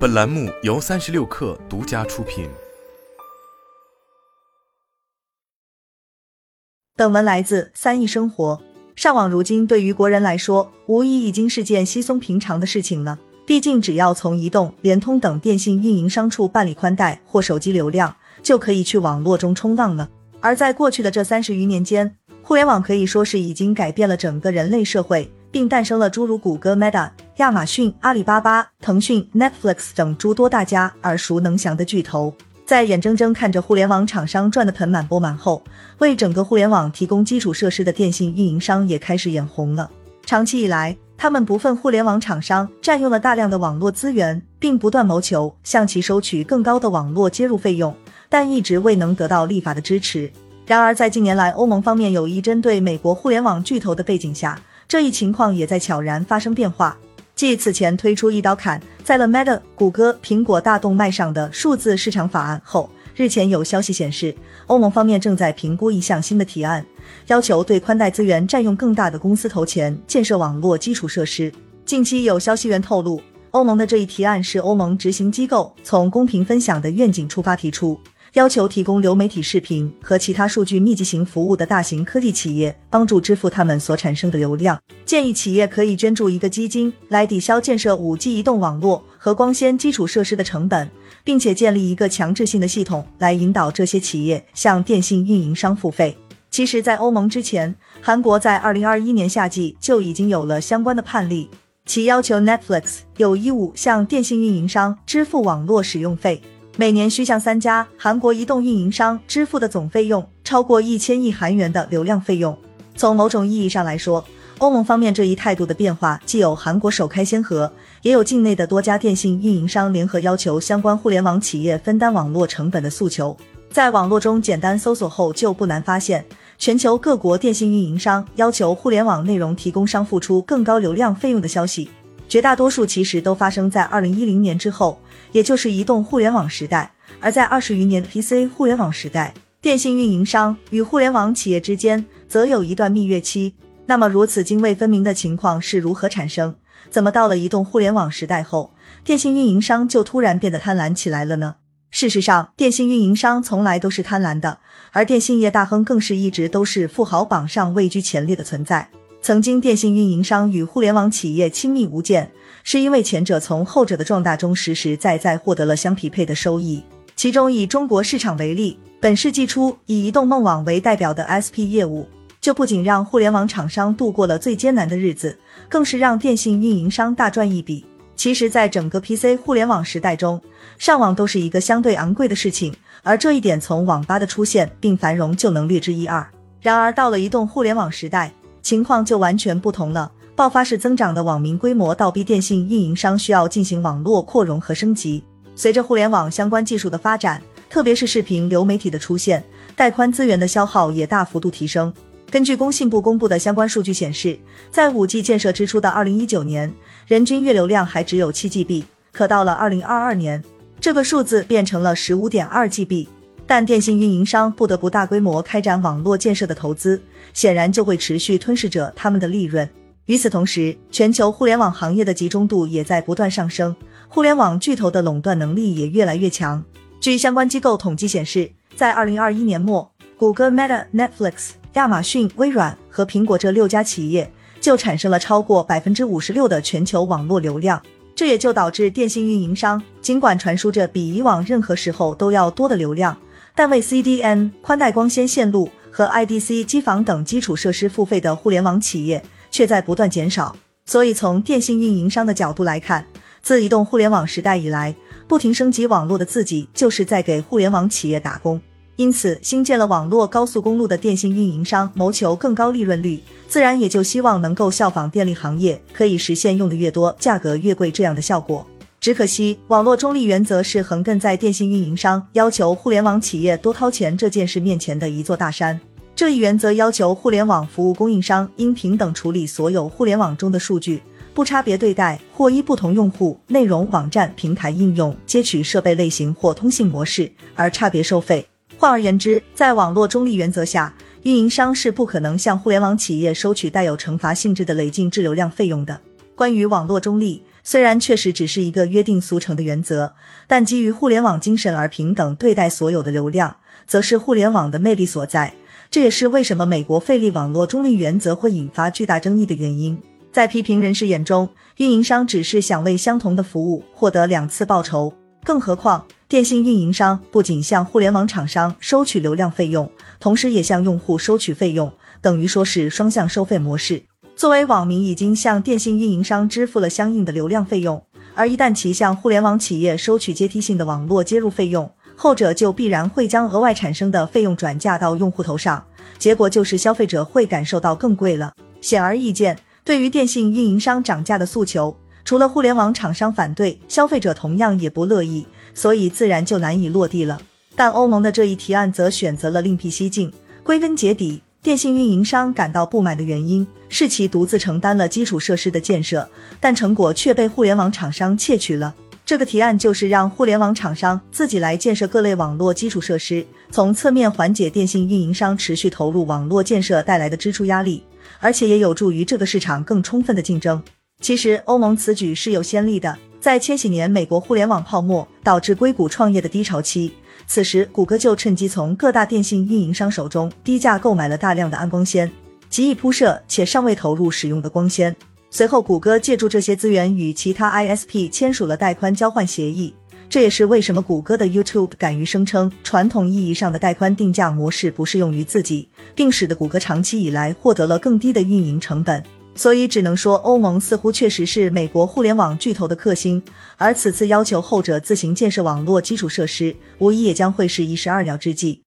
本栏目由三十六氪独家出品。本文来自三亿生活。上网如今对于国人来说，无疑已经是件稀松平常的事情了。毕竟，只要从移动、联通等电信运营商处办理宽带或手机流量，就可以去网络中冲浪了。而在过去的这三十余年间，互联网可以说是已经改变了整个人类社会。并诞生了诸如谷歌、Meta、亚马逊、阿里巴巴、腾讯、Netflix 等诸多大家耳熟能详的巨头。在眼睁睁看着互联网厂商赚得盆满钵满后，为整个互联网提供基础设施的电信运营商也开始眼红了。长期以来，他们不忿互联网厂商占用了大量的网络资源，并不断谋求向其收取更高的网络接入费用，但一直未能得到立法的支持。然而，在近年来欧盟方面有意针对美国互联网巨头的背景下，这一情况也在悄然发生变化。继此前推出一刀砍在了 Meta、谷歌、苹果大动脉上的数字市场法案后，日前有消息显示，欧盟方面正在评估一项新的提案，要求对宽带资源占用更大的公司投钱建设网络基础设施。近期有消息源透露，欧盟的这一提案是欧盟执行机构从公平分享的愿景出发提出。要求提供流媒体视频和其他数据密集型服务的大型科技企业帮助支付他们所产生的流量。建议企业可以捐助一个基金来抵消建设 5G 移动网络和光纤基础设施的成本，并且建立一个强制性的系统来引导这些企业向电信运营商付费。其实，在欧盟之前，韩国在2021年夏季就已经有了相关的判例，其要求 Netflix 有义务向电信运营商支付网络使用费。每年需向三家韩国移动运营商支付的总费用超过一千亿韩元的流量费用。从某种意义上来说，欧盟方面这一态度的变化，既有韩国首开先河，也有境内的多家电信运营商联合要求相关互联网企业分担网络成本的诉求。在网络中简单搜索后，就不难发现，全球各国电信运营商要求互联网内容提供商付出更高流量费用的消息。绝大多数其实都发生在二零一零年之后，也就是移动互联网时代。而在二十余年 PC 互联网时代，电信运营商与互联网企业之间则有一段蜜月期。那么，如此泾渭分明的情况是如何产生？怎么到了移动互联网时代后，电信运营商就突然变得贪婪起来了呢？事实上，电信运营商从来都是贪婪的，而电信业大亨更是一直都是富豪榜上位居前列的存在。曾经，电信运营商与互联网企业亲密无间，是因为前者从后者的壮大中实实在在获得了相匹配的收益。其中，以中国市场为例，本世纪初以移动梦网为代表的 SP 业务，就不仅让互联网厂商度过了最艰难的日子，更是让电信运营商大赚一笔。其实，在整个 PC 互联网时代中，上网都是一个相对昂贵的事情，而这一点从网吧的出现并繁荣就能略知一二。然而，到了移动互联网时代，情况就完全不同了，爆发式增长的网民规模倒逼电信运营商需要进行网络扩容和升级。随着互联网相关技术的发展，特别是视频流媒体的出现，带宽资源的消耗也大幅度提升。根据工信部公布的相关数据显示，在 5G 建设之初的2019年，人均月流量还只有 7GB，可到了2022年，这个数字变成了 15.2GB。但电信运营商不得不大规模开展网络建设的投资，显然就会持续吞噬着他们的利润。与此同时，全球互联网行业的集中度也在不断上升，互联网巨头的垄断能力也越来越强。据相关机构统计显示，在二零二一年末，谷歌、Meta、Netflix、亚马逊、微软和苹果这六家企业就产生了超过百分之五十六的全球网络流量。这也就导致电信运营商尽管传输着比以往任何时候都要多的流量。但为 CDN、宽带光纤线路和 IDC 机房等基础设施付费的互联网企业却在不断减少。所以，从电信运营商的角度来看，自移动互联网时代以来，不停升级网络的自己就是在给互联网企业打工。因此，新建了网络高速公路的电信运营商谋求更高利润率，自然也就希望能够效仿电力行业，可以实现用的越多，价格越贵这样的效果。只可惜，网络中立原则是横亘在电信运营商要求互联网企业多掏钱这件事面前的一座大山。这一原则要求互联网服务供应商应平等处理所有互联网中的数据，不差别对待或依不同用户、内容、网站、平台、应用、接取设备类型或通信模式而差别收费。换而言之，在网络中立原则下，运营商是不可能向互联网企业收取带有惩罚性质的累进滞留量费用的。关于网络中立。虽然确实只是一个约定俗成的原则，但基于互联网精神而平等对待所有的流量，则是互联网的魅力所在。这也是为什么美国费力网络中立原则会引发巨大争议的原因。在批评人士眼中，运营商只是想为相同的服务获得两次报酬。更何况，电信运营商不仅向互联网厂商收取流量费用，同时也向用户收取费用，等于说是双向收费模式。作为网民，已经向电信运营商支付了相应的流量费用，而一旦其向互联网企业收取阶梯性的网络接入费用，后者就必然会将额外产生的费用转嫁到用户头上，结果就是消费者会感受到更贵了。显而易见，对于电信运营商涨价的诉求。除了互联网厂商反对，消费者同样也不乐意，所以自然就难以落地了。但欧盟的这一提案则选择了另辟蹊径。归根结底，电信运营商感到不满的原因是其独自承担了基础设施的建设，但成果却被互联网厂商窃取了。这个提案就是让互联网厂商自己来建设各类网络基础设施，从侧面缓解电信运营商持续投入网络建设带来的支出压力，而且也有助于这个市场更充分的竞争。其实，欧盟此举是有先例的。在千禧年美国互联网泡沫导致硅谷创业的低潮期，此时谷歌就趁机从各大电信运营商手中低价购买了大量的安光纤，极易铺设且尚未投入使用的光纤。随后，谷歌借助这些资源与其他 ISP 签署了带宽交换协议。这也是为什么谷歌的 YouTube 敢于声称传统意义上的带宽定价模式不适用于自己，并使得谷歌长期以来获得了更低的运营成本。所以只能说，欧盟似乎确实是美国互联网巨头的克星，而此次要求后者自行建设网络基础设施，无疑也将会是一石二鸟之计。